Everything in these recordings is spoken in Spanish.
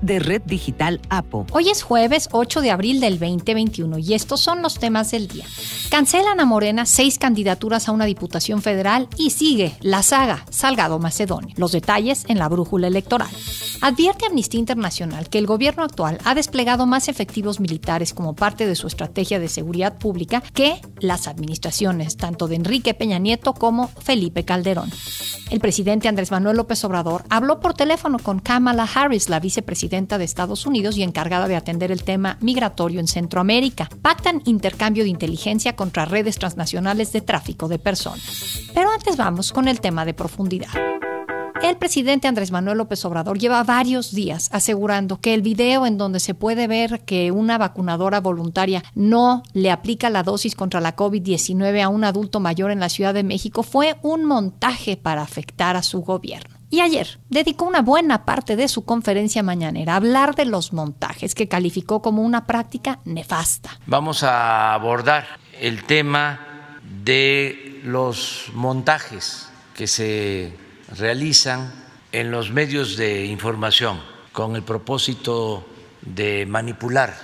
de Red Digital APO. Hoy es jueves 8 de abril del 2021 y estos son los temas del día. Cancelan a Morena seis candidaturas a una diputación federal y sigue la saga Salgado Macedonio. Los detalles en la brújula electoral. Advierte Amnistía Internacional que el gobierno actual ha desplegado más efectivos militares como parte de su estrategia de seguridad pública que las administraciones tanto de Enrique Peña Nieto como Felipe Calderón. El presidente Andrés Manuel López Obrador habló por teléfono con Kamala Harris, la vicepresidenta de Estados Unidos y encargada de atender el tema migratorio en Centroamérica. Pactan intercambio de inteligencia contra redes transnacionales de tráfico de personas. Pero antes vamos con el tema de profundidad. El presidente Andrés Manuel López Obrador lleva varios días asegurando que el video en donde se puede ver que una vacunadora voluntaria no le aplica la dosis contra la COVID-19 a un adulto mayor en la Ciudad de México fue un montaje para afectar a su gobierno. Y ayer dedicó una buena parte de su conferencia mañanera a hablar de los montajes que calificó como una práctica nefasta. Vamos a abordar el tema de los montajes que se realizan en los medios de información con el propósito de manipular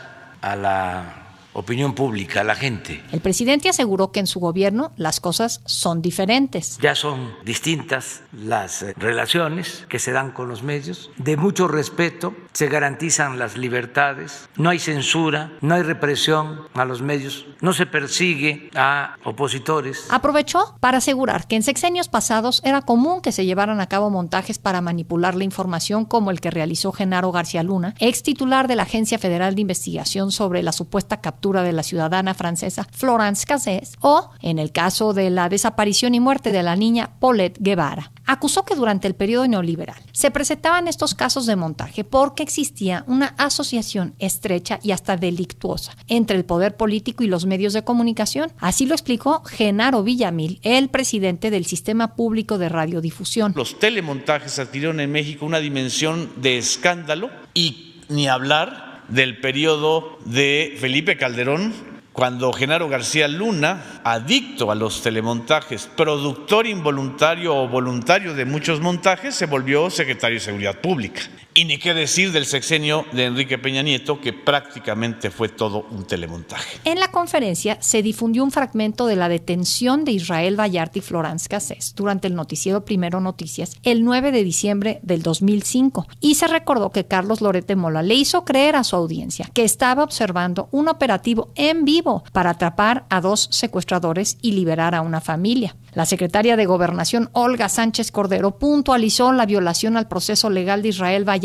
a la opinión pública, a la gente. El presidente aseguró que en su gobierno las cosas son diferentes. Ya son distintas las eh, relaciones que se dan con los medios, de mucho respeto, se garantizan las libertades, no hay censura, no hay represión a los medios, no se persigue a opositores. Aprovechó para asegurar que en sexenios pasados era común que se llevaran a cabo montajes para manipular la información como el que realizó Genaro García Luna, ex titular de la Agencia Federal de Investigación sobre la supuesta captura de la ciudadana francesa Florence Cassés o en el caso de la desaparición y muerte de la niña Paulette Guevara. Acusó que durante el periodo neoliberal se presentaban estos casos de montaje porque existía una asociación estrecha y hasta delictuosa entre el poder político y los medios de comunicación. Así lo explicó Genaro Villamil, el presidente del Sistema Público de Radiodifusión. Los telemontajes adquirieron en México una dimensión de escándalo y ni hablar del periodo de Felipe Calderón, cuando Genaro García Luna, adicto a los telemontajes, productor involuntario o voluntario de muchos montajes, se volvió secretario de Seguridad Pública. Y ni qué decir del sexenio de Enrique Peña Nieto, que prácticamente fue todo un telemontaje. En la conferencia se difundió un fragmento de la detención de Israel Vallarta y Florence Cassés durante el noticiero Primero Noticias el 9 de diciembre del 2005. Y se recordó que Carlos Lorete Mola le hizo creer a su audiencia que estaba observando un operativo en vivo para atrapar a dos secuestradores y liberar a una familia. La secretaria de Gobernación, Olga Sánchez Cordero, puntualizó la violación al proceso legal de Israel Vallarta,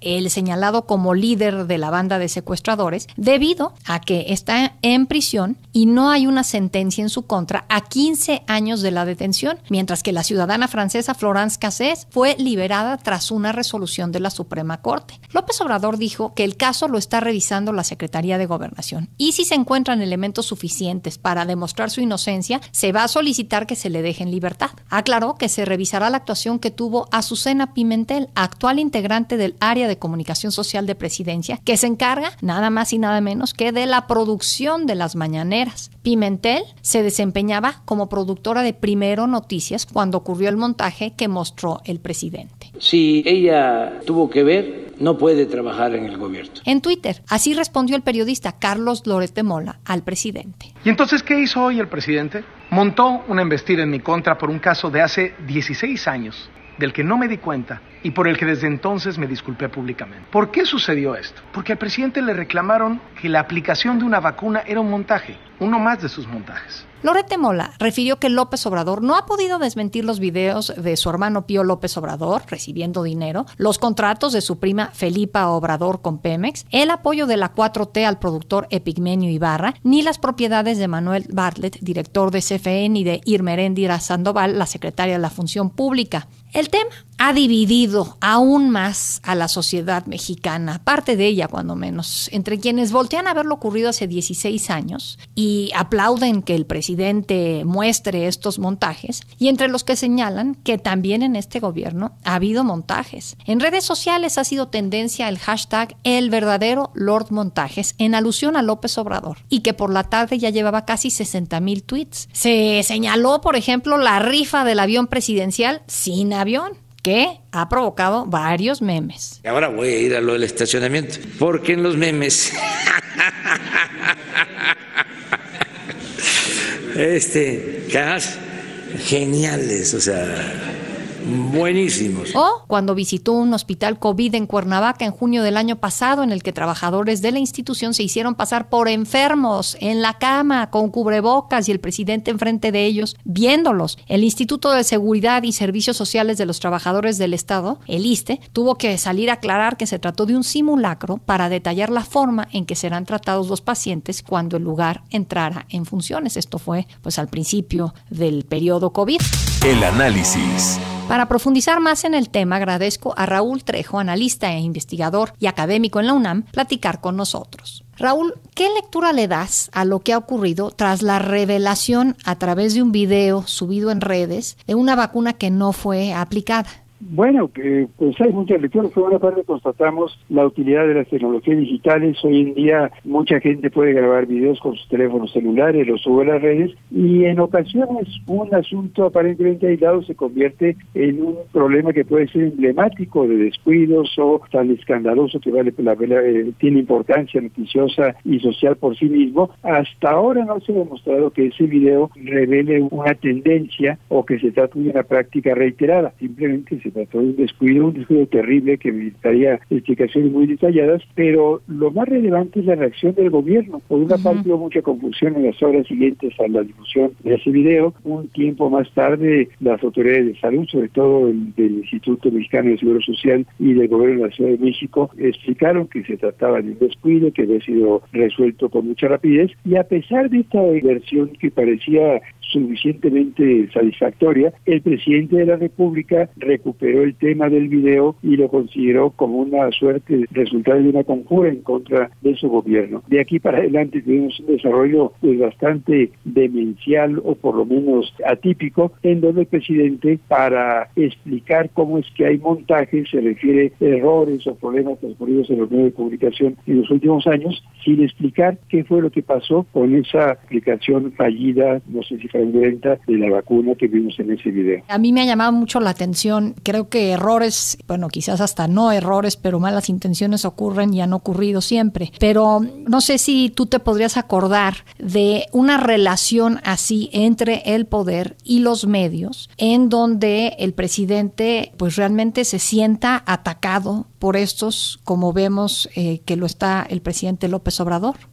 el señalado como líder de la banda de secuestradores, debido a que está en prisión y no hay una sentencia en su contra a 15 años de la detención, mientras que la ciudadana francesa Florence Cassés fue liberada tras una resolución de la Suprema Corte. López Obrador dijo que el caso lo está revisando la Secretaría de Gobernación y si se encuentran elementos suficientes para demostrar su inocencia, se va a solicitar que se le deje en libertad. Aclaró que se revisará la actuación que tuvo Azucena Pimentel, actual integrante del área de comunicación social de presidencia, que se encarga nada más y nada menos que de la producción de las mañaneras. Pimentel se desempeñaba como productora de Primero Noticias cuando ocurrió el montaje que mostró el presidente. Si ella tuvo que ver, no puede trabajar en el gobierno. En Twitter, así respondió el periodista Carlos Lórez de Mola al presidente. ¿Y entonces qué hizo hoy el presidente? Montó una embestida en mi contra por un caso de hace 16 años, del que no me di cuenta y por el que desde entonces me disculpé públicamente. ¿Por qué sucedió esto? Porque al presidente le reclamaron que la aplicación de una vacuna era un montaje, uno más de sus montajes. Lorete Mola refirió que López Obrador no ha podido desmentir los videos de su hermano Pío López Obrador recibiendo dinero, los contratos de su prima Felipa Obrador con Pemex, el apoyo de la 4T al productor Epigmenio Ibarra, ni las propiedades de Manuel Bartlett, director de CFE, ni de Irmeréndira Sandoval, la secretaria de la Función Pública. El tema ha dividido aún más a la sociedad mexicana, parte de ella cuando menos, entre quienes voltean a ver lo ocurrido hace 16 años y aplauden que el presidente muestre estos montajes, y entre los que señalan que también en este gobierno ha habido montajes. En redes sociales ha sido tendencia el hashtag el verdadero Lord Montajes en alusión a López Obrador y que por la tarde ya llevaba casi 60 mil tweets. Se señaló, por ejemplo, la rifa del avión presidencial sin avión que ha provocado varios memes. Ahora voy a ir a lo del estacionamiento, porque en los memes, este, geniales, o sea, buenísimos. O cuando visitó un hospital COVID en Cuernavaca en junio del año pasado, en el que trabajadores de la institución se hicieron pasar por enfermos en la cama con cubrebocas y el presidente enfrente de ellos viéndolos. El Instituto de Seguridad y Servicios Sociales de los Trabajadores del Estado, el ISTE, tuvo que salir a aclarar que se trató de un simulacro para detallar la forma en que serán tratados los pacientes cuando el lugar entrara en funciones. Esto fue pues al principio del periodo COVID. El análisis. Para profundizar más en el tema, agradezco a Raúl Trejo, analista e investigador y académico en la UNAM, platicar con nosotros. Raúl, ¿qué lectura le das a lo que ha ocurrido tras la revelación a través de un video subido en redes de una vacuna que no fue aplicada? Bueno, pues hay muchas lecturas. Por una parte constatamos la utilidad de las tecnologías digitales. Hoy en día mucha gente puede grabar videos con sus teléfonos celulares, los sube a las redes y en ocasiones un asunto aparentemente aislado se convierte en un problema que puede ser emblemático de descuidos o tan escandaloso que vale la eh, tiene importancia noticiosa y social por sí mismo. Hasta ahora no se ha demostrado que ese video revele una tendencia o que se trate de una práctica reiterada. Simplemente se se trató de un descuido, un descuido terrible que necesitaría explicaciones muy detalladas, pero lo más relevante es la reacción del gobierno. Por una parte hubo mucha confusión en las horas siguientes a la difusión de ese video. Un tiempo más tarde, las autoridades de salud, sobre todo el, del Instituto Mexicano de Seguro Social y del gobierno de la Ciudad de México, explicaron que se trataba de un descuido que había sido resuelto con mucha rapidez y a pesar de esta versión que parecía suficientemente satisfactoria, el presidente de la República recuperó el tema del video y lo consideró como una suerte resultado de una conjura en contra de su gobierno. De aquí para adelante tuvimos un desarrollo pues, bastante demencial o por lo menos atípico, en donde el presidente para explicar cómo es que hay montajes, se refiere a errores o problemas transcurridos en los medios de comunicación en los últimos años, sin explicar qué fue lo que pasó con esa aplicación fallida, no sé si venta de la vacuna que vimos en ese video. A mí me ha llamado mucho la atención, creo que errores, bueno, quizás hasta no errores, pero malas intenciones ocurren y han ocurrido siempre. Pero no sé si tú te podrías acordar de una relación así entre el poder y los medios, en donde el presidente pues realmente se sienta atacado por estos, como vemos eh, que lo está el presidente López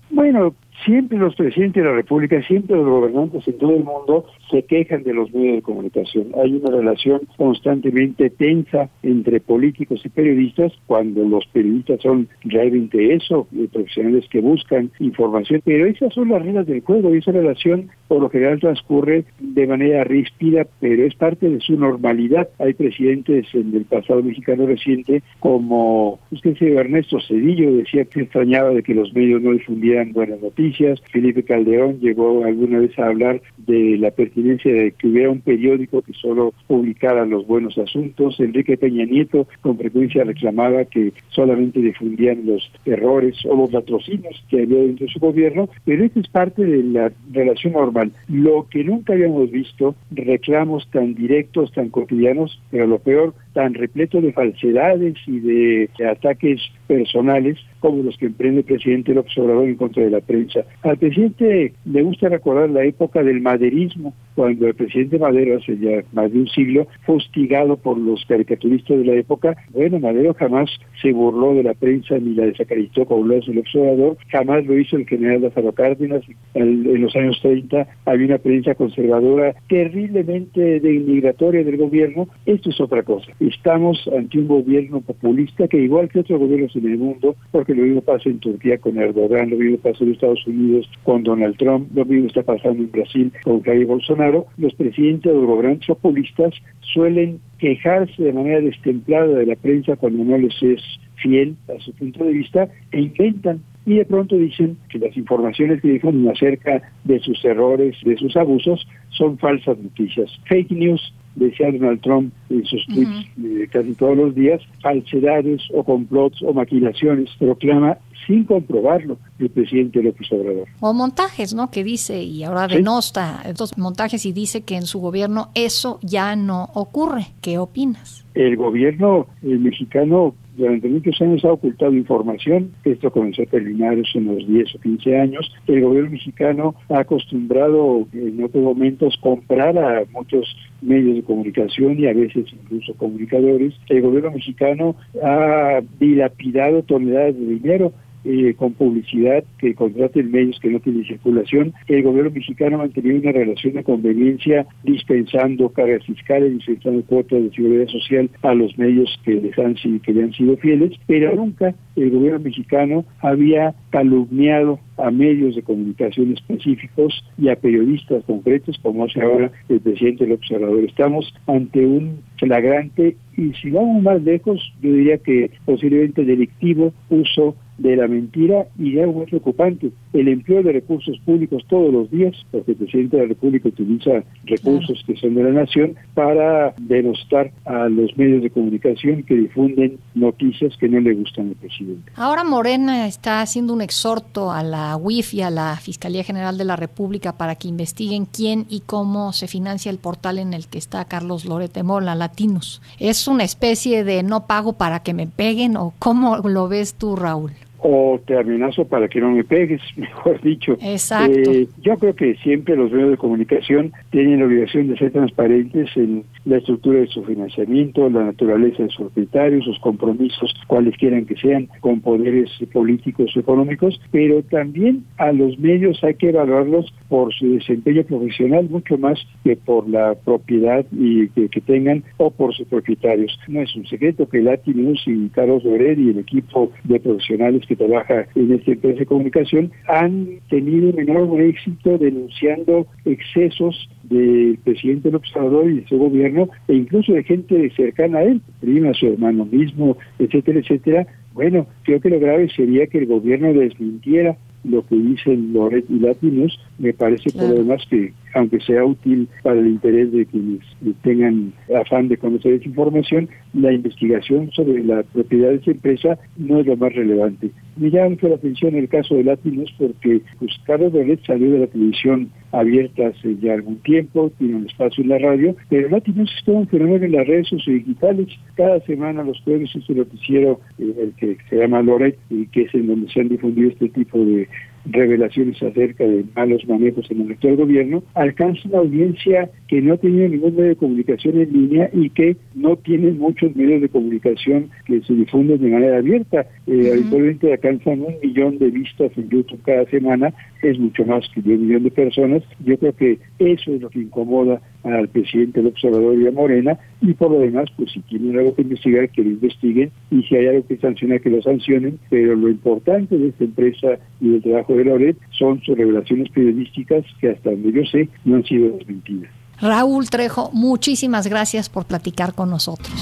Bueno, siempre los presidentes de la República, siempre los gobernantes en todo el mundo se quejan de los medios de comunicación. Hay una relación constantemente tensa entre políticos y periodistas cuando los periodistas son realmente eso, profesionales que buscan información, pero esas son las reglas del juego y esa relación por lo general transcurre de manera ríspida, pero es parte de su normalidad. Hay presidentes en el pasado mexicano reciente como usted se Ernesto Cedillo decía que extrañaba de que los medios no difundieran buenas noticias. Felipe Calderón llegó alguna vez a hablar de la pertinencia de que hubiera un periódico que solo publicara los buenos asuntos. Enrique Peña Nieto con frecuencia reclamaba que solamente difundían los errores o los patrocinios que había dentro de su gobierno, pero esto es parte de la relación normal. Lo que nunca habíamos visto, reclamos tan directos, tan cotidianos, pero lo peor, tan repleto de falsedades y de, ataques personales como los que emprende el presidente López Obrador en contra de la prensa. Al presidente le gusta recordar la época del maderismo, cuando el presidente Madero, hace ya más de un siglo, fue hostigado por los caricaturistas de la época. Bueno, Madero jamás se burló de la prensa ni la desacreditó como lo hace el observador, jamás lo hizo el general Lázaro Cárdenas. En, los años 30 había una prensa conservadora terriblemente denigratoria del gobierno. Esto es otra cosa. Estamos ante un gobierno populista que igual que otros gobiernos en el mundo, porque lo mismo pasa en Turquía con Erdogan, lo mismo pasa en Estados Unidos con Donald Trump, lo mismo está pasando en Brasil con Jair Bolsonaro, los presidentes de los gobiernos populistas suelen quejarse de manera destemplada de la prensa cuando no les es fiel a su punto de vista e intentan y de pronto dicen que las informaciones que difunden acerca de sus errores, de sus abusos, son falsas noticias. Fake news, decía Donald Trump en sus tweets eh, casi todos los días, falsedades o complots o maquilaciones, proclama sin comprobarlo el presidente López Obrador. O montajes, ¿no? Que dice, y ahora denosta estos montajes y dice que en su gobierno eso ya no ocurre. ¿Qué opinas? El gobierno mexicano durante muchos años ha ocultado información, esto comenzó a terminar hace unos 10 o 15 años. El gobierno mexicano ha acostumbrado en otros momentos comprar a muchos medios de comunicación y a veces incluso comunicadores. El gobierno mexicano ha dilapidado toneladas de dinero eh, con publicidad que contraten medios que no tienen circulación. El gobierno mexicano ha mantenido una relación de conveniencia dispensando cargas fiscales, dispensando cuotas de seguridad social a los medios que les han que le han sido fieles, pero nunca el gobierno mexicano había calumniado a medios de comunicación específicos y a periodistas concretos, como hace ahora el presidente del observador. Estamos ante un flagrante y si vamos más lejos, yo diría que posiblemente delictivo uso de la mentira y algo muy preocupante, el empleo de recursos públicos todos los días, porque el presidente de la República utiliza recursos que son de la nación para denostar a los medios de comunicación que difunden noticias que no le gustan al presidente. Ahora Morena está haciendo un exhorto a la UIF y a la Fiscalía General de la República para que investiguen quién y cómo se financia el portal en el que está Carlos Lorete Mola, Latinos. ¿Es una especie de no pago para que me peguen o cómo lo ves tú, Raúl? O te amenazo para que no me pegues, mejor dicho. Exacto. Eh, yo creo que siempre los medios de comunicación tienen la obligación de ser transparentes en la estructura de su financiamiento, la naturaleza de sus propietarios, sus compromisos, cuales quieran que sean, con poderes políticos o económicos, pero también a los medios hay que evaluarlos por su desempeño profesional mucho más que por la propiedad y que, tengan o por sus propietarios. No es un secreto que Latinus y Carlos Loret y el equipo de profesionales que trabaja en esta empresa de comunicación han tenido un enorme éxito denunciando excesos del presidente del observador y de su gobierno e incluso de gente cercana a él, prima, su hermano mismo, etcétera, etcétera. Bueno, creo que lo grave sería que el gobierno desmintiera lo que dicen Loret y Latinos, me parece por lo demás que, aunque sea útil para el interés de quienes tengan afán de conocer esa información, la investigación sobre la propiedad de esa empresa no es lo más relevante. Me llama mucho la atención el caso de Latinos porque pues, Carlos salió de la televisión abierta hace ya algún tiempo, tiene un espacio en la radio, pero Latinos es todo un fenómeno en las redes sociodigitales. Cada semana, los jueves, este noticiero, eh, el que se llama Loret, y que es en donde se han difundido este tipo de revelaciones acerca de malos manejos en el actual gobierno, alcanza una audiencia que no tiene ningún medio de comunicación en línea y que no tiene muchos medios de comunicación que se difunden de manera abierta. Eh, Habitualmente alcanzan un millón de vistas en YouTube cada semana, es mucho más que un millón de personas. Yo creo que eso es lo que incomoda al presidente del observador y a Morena, y por lo demás, pues si tienen algo que investigar, que lo investiguen, y si hay algo que sancionar, que lo sancionen, pero lo importante de esta empresa y del trabajo de Loret son sus revelaciones periodísticas que hasta donde yo sé no han sido desmentidas. Raúl Trejo, muchísimas gracias por platicar con nosotros.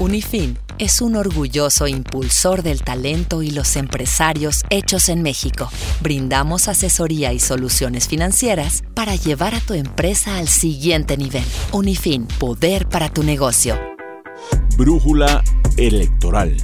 Unifin es un orgulloso impulsor del talento y los empresarios hechos en México. Brindamos asesoría y soluciones financieras para llevar a tu empresa al siguiente nivel. Unifin, poder para tu negocio. Brújula electoral.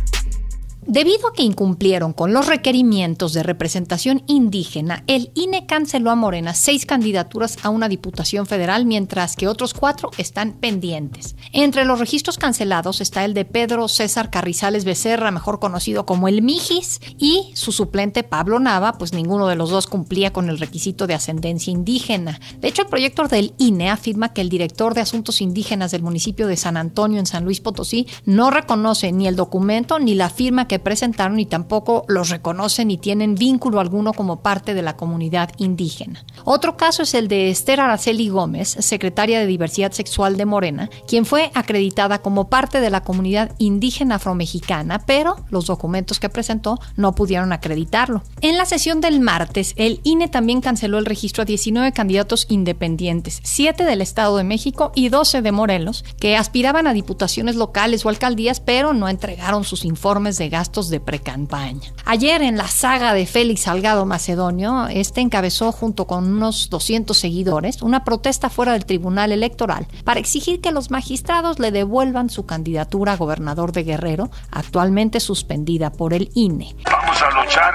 Debido a que incumplieron con los requerimientos de representación indígena, el INE canceló a Morena seis candidaturas a una diputación federal, mientras que otros cuatro están pendientes. Entre los registros cancelados está el de Pedro César Carrizales Becerra, mejor conocido como el Mijis, y su suplente Pablo Nava, pues ninguno de los dos cumplía con el requisito de ascendencia indígena. De hecho, el proyecto del INE afirma que el director de Asuntos Indígenas del municipio de San Antonio en San Luis Potosí no reconoce ni el documento ni la firma que presentaron y tampoco los reconocen ni tienen vínculo alguno como parte de la comunidad indígena. Otro caso es el de Esther Araceli Gómez, secretaria de Diversidad Sexual de Morena, quien fue acreditada como parte de la comunidad indígena afromexicana, pero los documentos que presentó no pudieron acreditarlo. En la sesión del martes, el INE también canceló el registro a 19 candidatos independientes, 7 del Estado de México y 12 de Morelos, que aspiraban a diputaciones locales o alcaldías, pero no entregaron sus informes de gastos de precampaña. Ayer, en la saga de Félix Salgado Macedonio, este encabezó junto con unos 200 seguidores una protesta fuera del Tribunal Electoral para exigir que los magistrados le devuelvan su candidatura a gobernador de Guerrero, actualmente suspendida por el INE. Vamos a luchar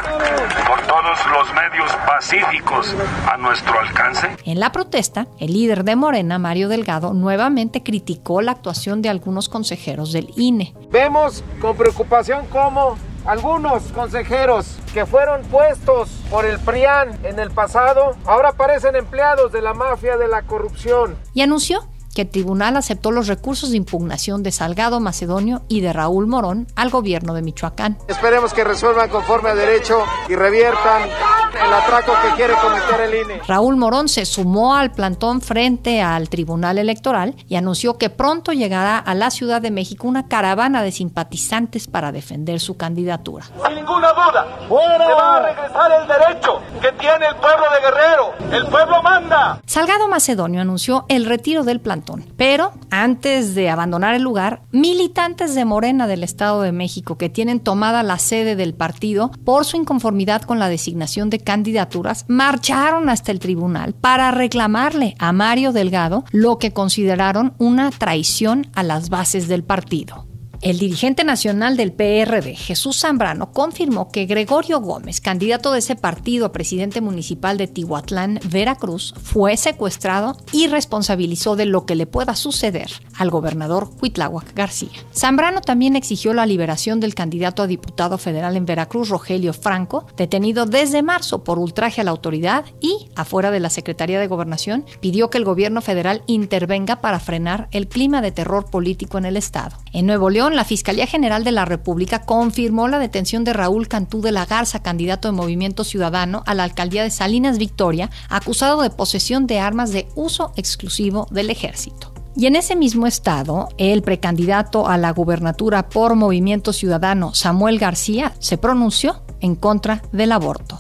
por todos los medios pacíficos a nuestro alcance. En la protesta, el líder de Morena, Mario Delgado, nuevamente criticó la actuación de algunos consejeros del INE. Vemos con preocupación cómo algunos consejeros que fueron puestos por el PRIAN en el pasado ahora parecen empleados de la mafia de la corrupción. Y anunció que el tribunal aceptó los recursos de impugnación de Salgado Macedonio y de Raúl Morón al gobierno de Michoacán. Esperemos que resuelvan conforme a derecho y reviertan el atraco que quiere cometer el INE. Raúl Morón se sumó al plantón frente al Tribunal Electoral y anunció que pronto llegará a la Ciudad de México una caravana de simpatizantes para defender su candidatura. Sin ninguna duda, se va a regresar el derecho que tiene el pueblo de Guerrero. El pueblo manda. Salgado Macedonio anunció el retiro del plantón, pero antes de abandonar el lugar, militantes de Morena del Estado de México que tienen tomada la sede del partido por su inconformidad con la designación de candidaturas marcharon hasta el tribunal para reclamarle a Mario Delgado lo que consideraron una traición a las bases del partido. El dirigente nacional del PRD, Jesús Zambrano, confirmó que Gregorio Gómez, candidato de ese partido a presidente municipal de Tihuatlán, Veracruz, fue secuestrado y responsabilizó de lo que le pueda suceder al gobernador Huitláhuac García. Zambrano también exigió la liberación del candidato a diputado federal en Veracruz, Rogelio Franco, detenido desde marzo por ultraje a la autoridad y, afuera de la Secretaría de Gobernación, pidió que el gobierno federal intervenga para frenar el clima de terror político en el estado. En Nuevo León, la Fiscalía General de la República confirmó la detención de Raúl Cantú de la Garza, candidato de Movimiento Ciudadano a la alcaldía de Salinas Victoria, acusado de posesión de armas de uso exclusivo del ejército. Y en ese mismo estado, el precandidato a la gubernatura por Movimiento Ciudadano, Samuel García, se pronunció en contra del aborto.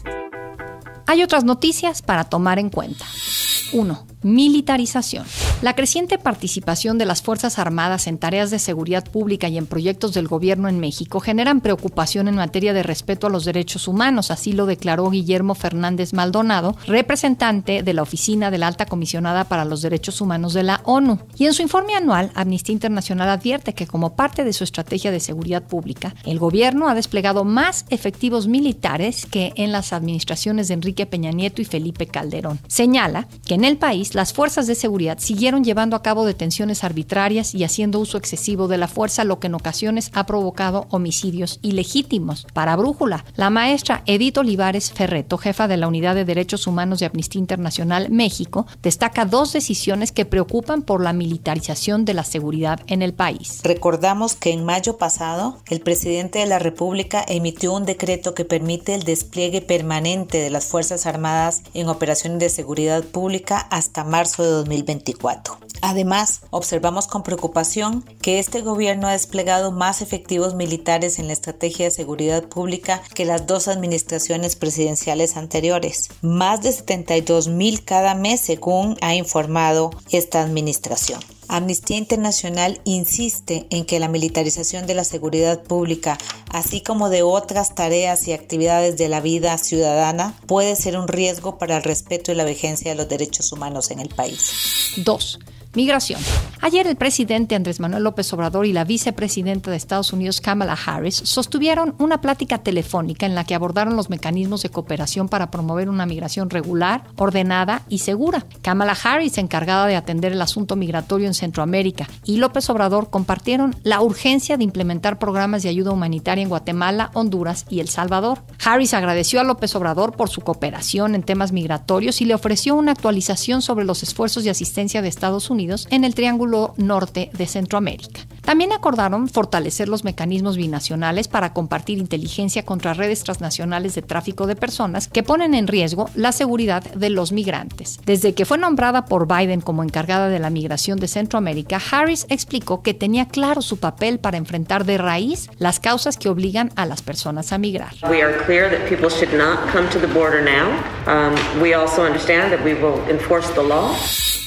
Hay otras noticias para tomar en cuenta. 1. Militarización. La creciente participación de las Fuerzas Armadas en tareas de seguridad pública y en proyectos del gobierno en México generan preocupación en materia de respeto a los derechos humanos, así lo declaró Guillermo Fernández Maldonado, representante de la Oficina de la Alta Comisionada para los Derechos Humanos de la ONU. Y en su informe anual, Amnistía Internacional advierte que como parte de su estrategia de seguridad pública, el gobierno ha desplegado más efectivos militares que en las administraciones de Enrique Peña Nieto y Felipe Calderón. Señala que en el país las fuerzas de seguridad siguieron llevando a cabo detenciones arbitrarias y haciendo uso excesivo de la fuerza, lo que en ocasiones ha provocado homicidios ilegítimos. Para Brújula, la maestra Edith Olivares Ferreto, jefa de la Unidad de Derechos Humanos de Amnistía Internacional México, destaca dos decisiones que preocupan por la militarización de la seguridad en el país. Recordamos que en mayo pasado, el presidente de la República emitió un decreto que permite el despliegue permanente de las Fuerzas Armadas en operaciones de seguridad pública hasta marzo de 2024. Además, observamos con preocupación que este gobierno ha desplegado más efectivos militares en la estrategia de seguridad pública que las dos administraciones presidenciales anteriores, más de 72 mil cada mes según ha informado esta administración. Amnistía Internacional insiste en que la militarización de la seguridad pública, así como de otras tareas y actividades de la vida ciudadana, puede ser un riesgo para el respeto y la vigencia de los derechos humanos en el país. 2. Migración. Ayer el presidente Andrés Manuel López Obrador y la vicepresidenta de Estados Unidos Kamala Harris sostuvieron una plática telefónica en la que abordaron los mecanismos de cooperación para promover una migración regular, ordenada y segura. Kamala Harris, encargada de atender el asunto migratorio en Centroamérica, y López Obrador compartieron la urgencia de implementar programas de ayuda humanitaria en Guatemala, Honduras y El Salvador. Harris agradeció a López Obrador por su cooperación en temas migratorios y le ofreció una actualización sobre los esfuerzos de asistencia de Estados Unidos Unidos en el Triángulo Norte de Centroamérica. También acordaron fortalecer los mecanismos binacionales para compartir inteligencia contra redes transnacionales de tráfico de personas que ponen en riesgo la seguridad de los migrantes. Desde que fue nombrada por Biden como encargada de la migración de Centroamérica, Harris explicó que tenía claro su papel para enfrentar de raíz las causas que obligan a las personas a migrar. We are clear that people should not come to the border now. Um, we also understand that we will enforce the law.